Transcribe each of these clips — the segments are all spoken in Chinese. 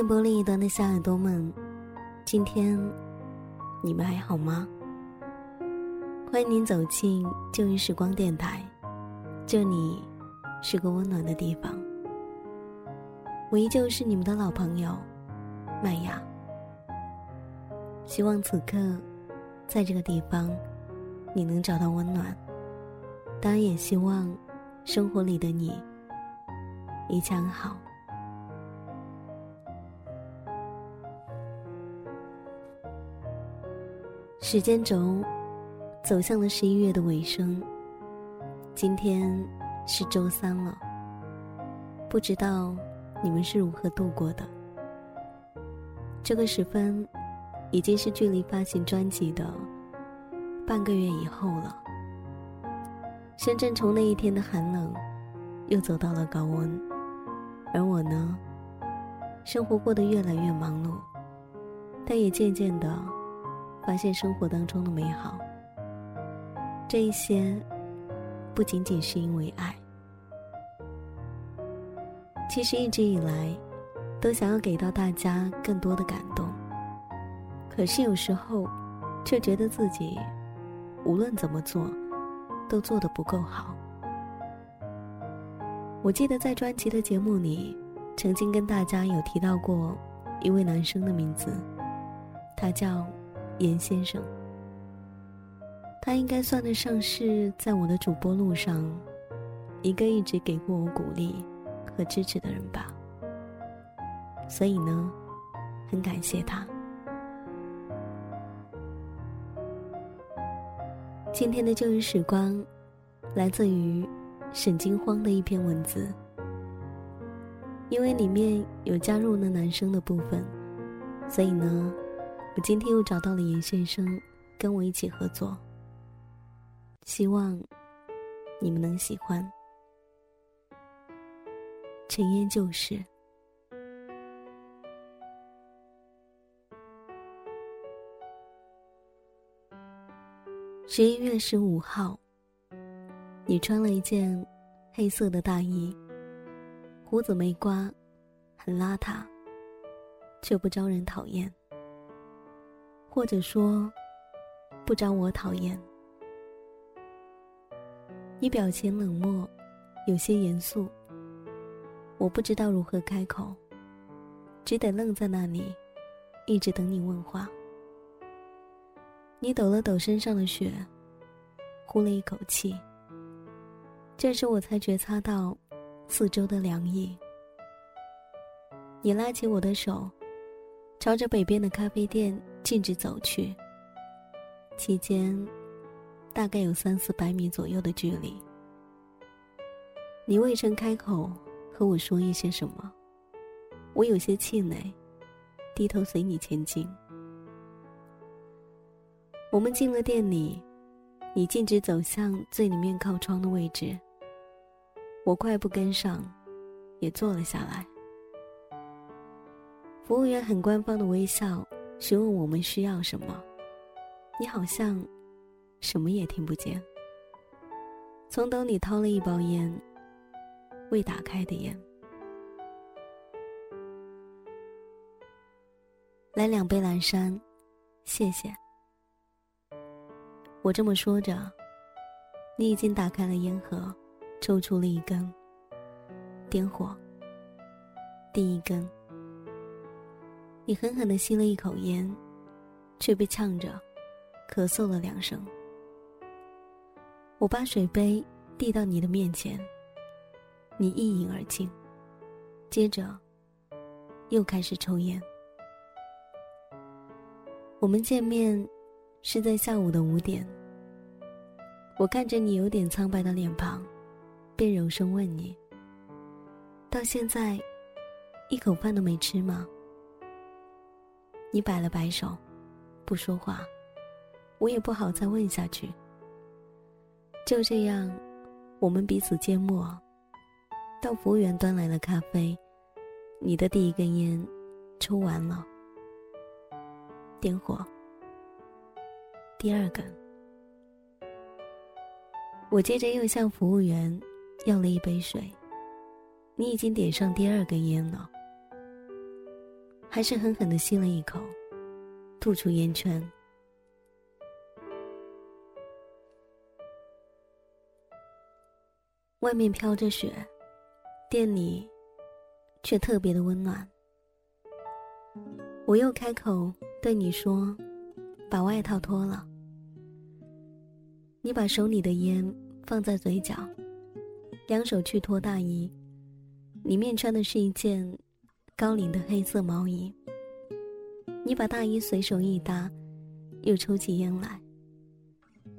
电波另一端的小耳朵们，今天你们还好吗？欢迎您走进旧日时光电台，这里是个温暖的地方。我依旧是你们的老朋友麦雅。希望此刻，在这个地方，你能找到温暖。当然，也希望生活里的你一切安好。时间轴走向了十一月的尾声，今天是周三了。不知道你们是如何度过的？这个时分，已经是距离发行专辑的半个月以后了。深圳从那一天的寒冷，又走到了高温，而我呢，生活过得越来越忙碌，但也渐渐的。发现生活当中的美好，这一些不仅仅是因为爱。其实一直以来，都想要给到大家更多的感动，可是有时候，却觉得自己无论怎么做，都做得不够好。我记得在专辑的节目里，曾经跟大家有提到过一位男生的名字，他叫。严先生，他应该算得上是在我的主播路上一个一直给过我鼓励和支持的人吧。所以呢，很感谢他。今天的旧日时光，来自于沈金荒的一篇文字，因为里面有加入了男生的部分，所以呢。今天又找到了严先生，跟我一起合作。希望你们能喜欢。尘烟旧事。十一月十五号，你穿了一件黑色的大衣，胡子没刮，很邋遢，却不招人讨厌。或者说，不招我讨厌。你表情冷漠，有些严肃。我不知道如何开口，只得愣在那里，一直等你问话。你抖了抖身上的雪，呼了一口气。这时我才觉察到四周的凉意。你拉起我的手，朝着北边的咖啡店。径直走去，期间大概有三四百米左右的距离。你未曾开口和我说一些什么，我有些气馁，低头随你前进。我们进了店里，你径直走向最里面靠窗的位置。我快步跟上，也坐了下来。服务员很官方的微笑。询问我们需要什么，你好像什么也听不见。从兜里掏了一包烟，未打开的烟。来两杯蓝山，谢谢。我这么说着，你已经打开了烟盒，抽出了一根，点火。第一根。你狠狠的吸了一口烟，却被呛着，咳嗽了两声。我把水杯递到你的面前，你一饮而尽，接着又开始抽烟。我们见面是在下午的五点。我看着你有点苍白的脸庞，便柔声问你：“到现在，一口饭都没吃吗？”你摆了摆手，不说话，我也不好再问下去。就这样，我们彼此缄默。到服务员端来了咖啡，你的第一根烟抽完了，点火。第二根，我接着又向服务员要了一杯水，你已经点上第二根烟了。还是狠狠的吸了一口，吐出烟圈。外面飘着雪，店里却特别的温暖。我又开口对你说：“把外套脱了。”你把手里的烟放在嘴角，两手去脱大衣，里面穿的是一件高领的黑色毛衣。你把大衣随手一搭，又抽起烟来，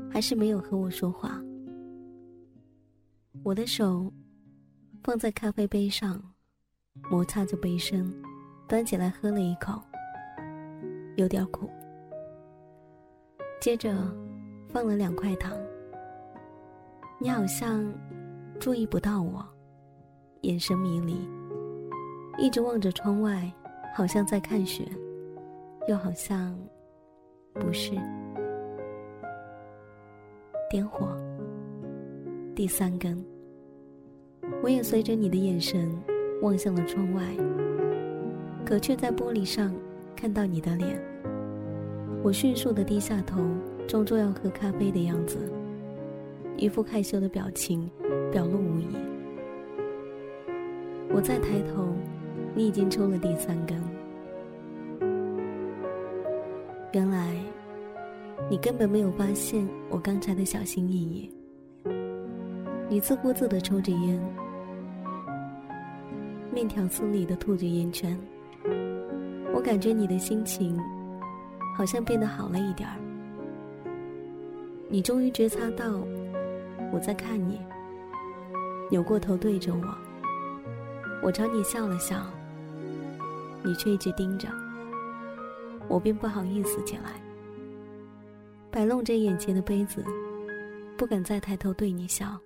还是没有和我说话。我的手放在咖啡杯上，摩擦着杯身，端起来喝了一口，有点苦。接着放了两块糖。你好像注意不到我，眼神迷离，一直望着窗外，好像在看雪，又好像不是。点火。第三根，我也随着你的眼神望向了窗外，可却在玻璃上看到你的脸。我迅速的低下头，装作要喝咖啡的样子，一副害羞的表情表露无遗。我再抬头，你已经抽了第三根。原来，你根本没有发现我刚才的小心翼翼。你自顾自的抽着烟，面条丝里的吐着烟圈。我感觉你的心情好像变得好了一点儿。你终于觉察到我在看你，扭过头对着我，我朝你笑了笑，你却一直盯着，我便不好意思起来，摆弄着眼前的杯子，不敢再抬头对你笑。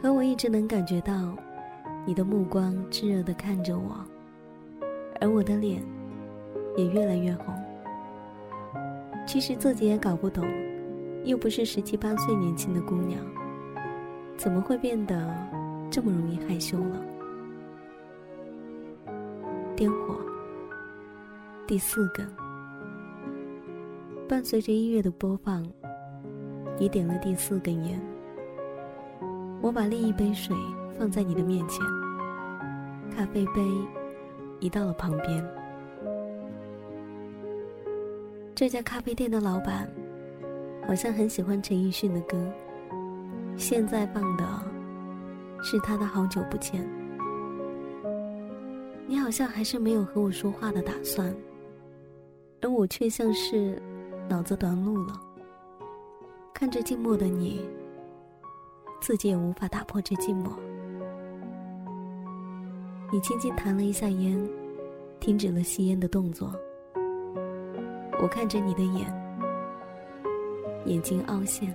可我一直能感觉到，你的目光炙热的看着我，而我的脸也越来越红。其实自己也搞不懂，又不是十七八岁年轻的姑娘，怎么会变得这么容易害羞了？烟火。第四根，伴随着音乐的播放，你点了第四根烟。我把另一杯水放在你的面前，咖啡杯移到了旁边。这家咖啡店的老板好像很喜欢陈奕迅的歌，现在放的是他的《好久不见》。你好像还是没有和我说话的打算，而我却像是脑子短路了，看着静默的你。自己也无法打破这寂寞。你轻轻弹了一下烟，停止了吸烟的动作。我看着你的眼，眼睛凹陷，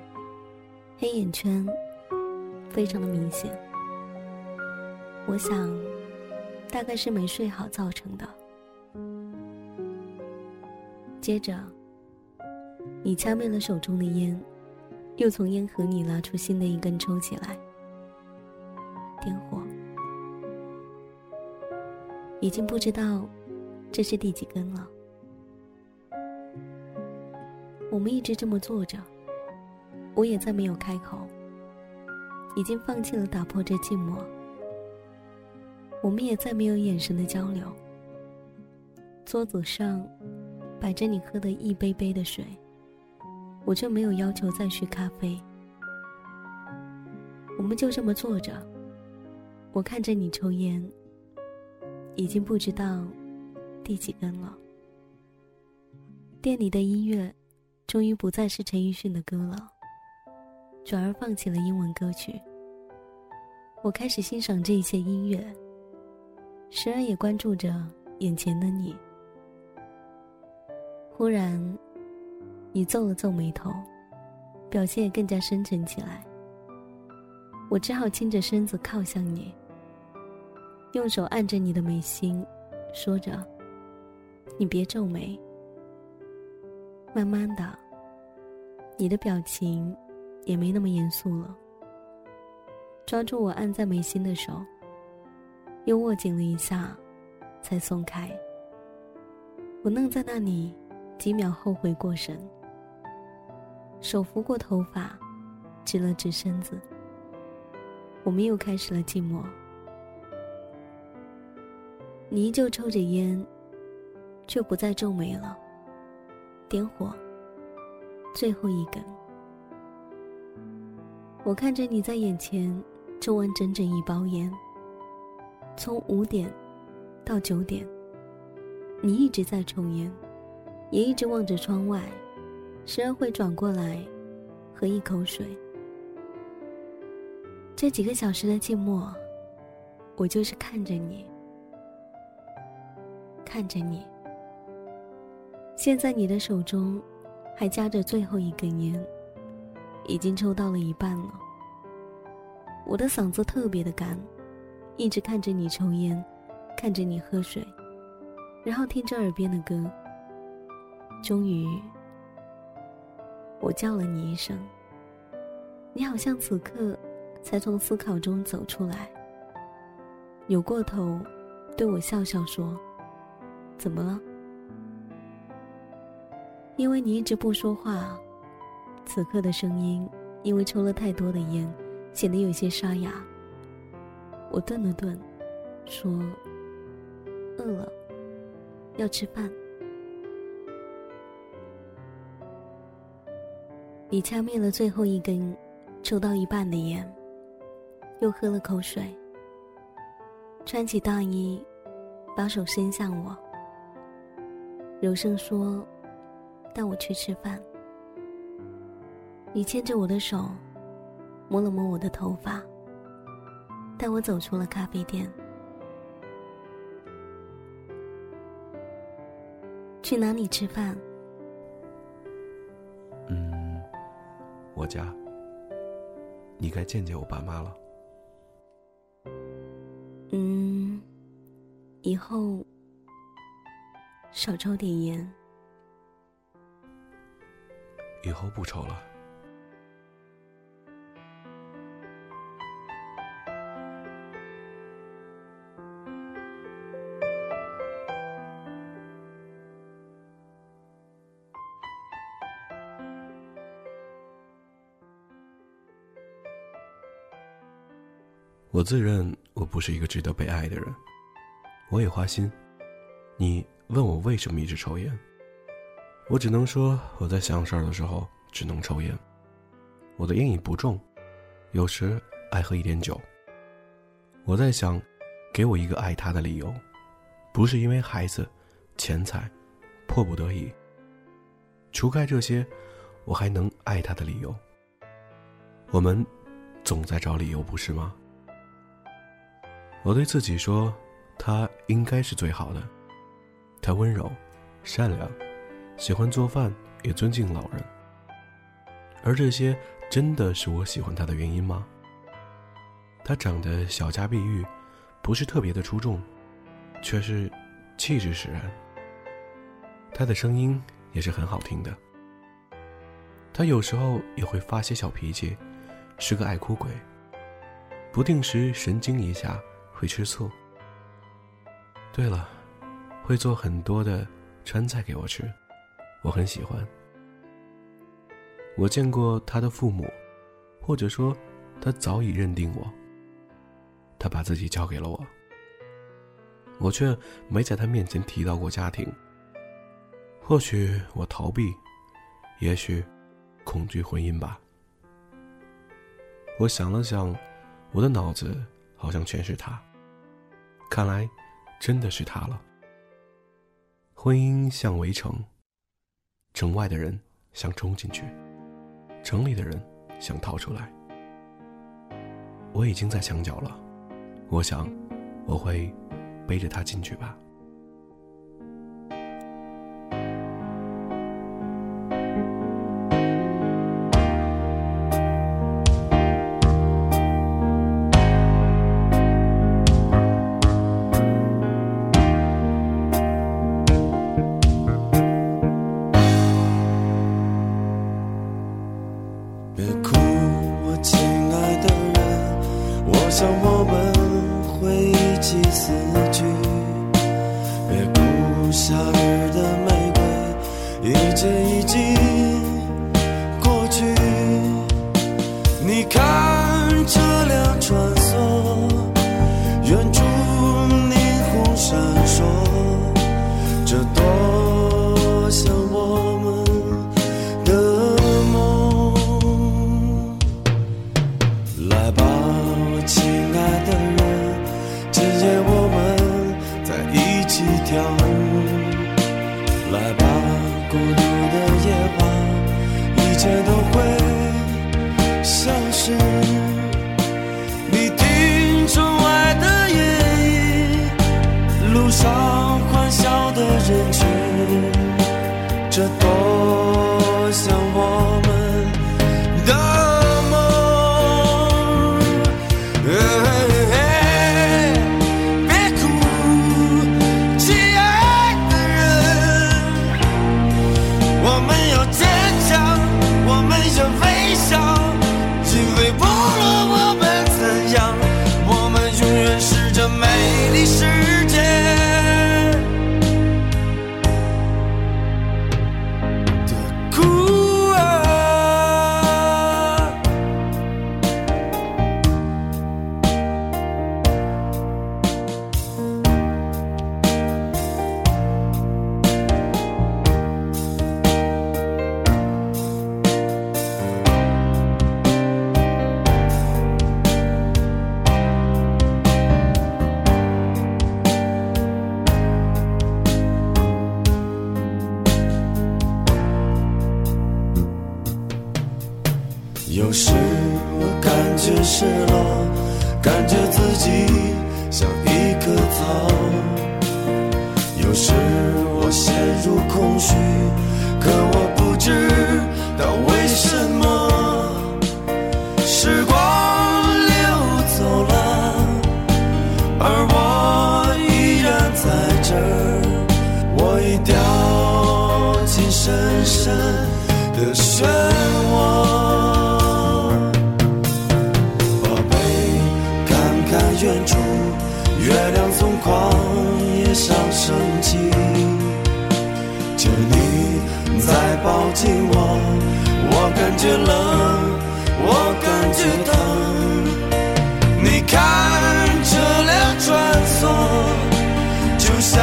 黑眼圈非常的明显。我想，大概是没睡好造成的。接着，你掐灭了手中的烟。又从烟盒里拿出新的一根抽起来，点火，已经不知道这是第几根了。我们一直这么坐着，我也再没有开口，已经放弃了打破这寂寞。我们也再没有眼神的交流。桌子上摆着你喝的一杯杯的水。我就没有要求再续咖啡，我们就这么坐着。我看着你抽烟，已经不知道第几根了。店里的音乐终于不再是陈奕迅的歌了，转而放起了英文歌曲。我开始欣赏这一些音乐，时而也关注着眼前的你。忽然。你皱了皱眉头，表现也更加深沉起来。我只好倾着身子靠向你，用手按着你的眉心，说着：“你别皱眉。”慢慢的，你的表情也没那么严肃了。抓住我按在眉心的手，又握紧了一下，才松开。我愣在那里，几秒后回过神，手拂过头发，直了直身子。我们又开始了寂寞。你依旧抽着烟，却不再皱眉了。点火，最后一根。我看着你在眼前抽完整整一包烟，从五点到九点，你一直在抽烟，也一直望着窗外，时而会转过来喝一口水。这几个小时的寂寞，我就是看着你，看着你。现在你的手中还夹着最后一根烟。已经抽到了一半了，我的嗓子特别的干，一直看着你抽烟，看着你喝水，然后听着耳边的歌。终于，我叫了你一声，你好像此刻才从思考中走出来，扭过头对我笑笑说：“怎么了？”因为你一直不说话。此刻的声音，因为抽了太多的烟，显得有些沙哑。我顿了顿，说：“饿了，要吃饭。”你掐灭了最后一根抽到一半的烟，又喝了口水，穿起大衣，把手伸向我，柔声说：“带我去吃饭。”你牵着我的手，摸了摸我的头发，带我走出了咖啡店。去哪里吃饭？嗯，我家。你该见见我爸妈了。嗯，以后少抽点烟。以后不抽了。我自认我不是一个值得被爱的人，我也花心。你问我为什么一直抽烟，我只能说我在想事儿的时候只能抽烟。我的烟瘾不重，有时爱喝一点酒。我在想，给我一个爱他的理由，不是因为孩子、钱财、迫不得已。除开这些，我还能爱他的理由。我们总在找理由，不是吗？我对自己说，他应该是最好的。他温柔、善良，喜欢做饭，也尊敬老人。而这些真的是我喜欢他的原因吗？他长得小家碧玉，不是特别的出众，却是气质使然。他的声音也是很好听的。他有时候也会发些小脾气，是个爱哭鬼，不定时神经一下。会吃醋。对了，会做很多的川菜给我吃，我很喜欢。我见过他的父母，或者说，他早已认定我。他把自己交给了我，我却没在他面前提到过家庭。或许我逃避，也许恐惧婚姻吧。我想了想，我的脑子好像全是他。看来，真的是他了。婚姻像围城，城外的人想冲进去，城里的人想逃出来。我已经在墙角了，我想，我会背着他进去吧。别哭我亲爱的人我想我起跳舞。来吧，孤独的夜晚，一切都会消失。有时我感觉失落，感觉自己像一棵草。有时我陷入空虚，可我不知道为什么。时光流走了，而我依然在这儿。我已掉进深深远处，月亮从旷野上升起。就你再抱紧我，我感觉冷，我感觉疼。你看车辆穿梭，就像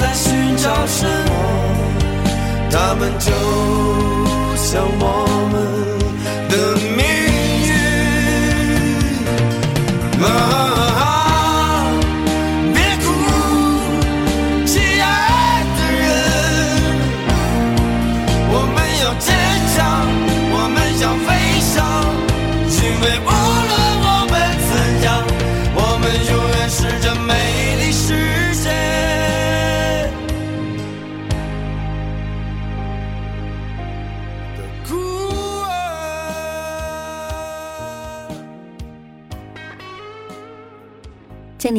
在寻找什么，他们就像我们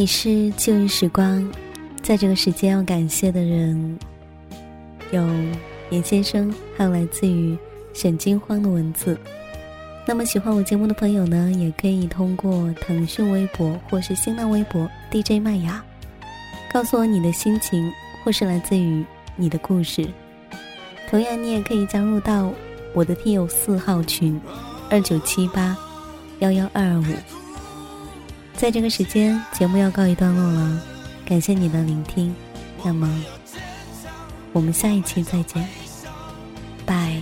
里是旧日时光，在这个时间要感谢的人有严先生，还有来自于沈金荒的文字。那么喜欢我节目的朋友呢，也可以通过腾讯微博或是新浪微博 DJ 麦芽，告诉我你的心情，或是来自于你的故事。同样，你也可以加入到我的听友四号群二九七八幺幺二二五。在这个时间，节目要告一段落了，感谢你的聆听，那么我们下一期再见，拜。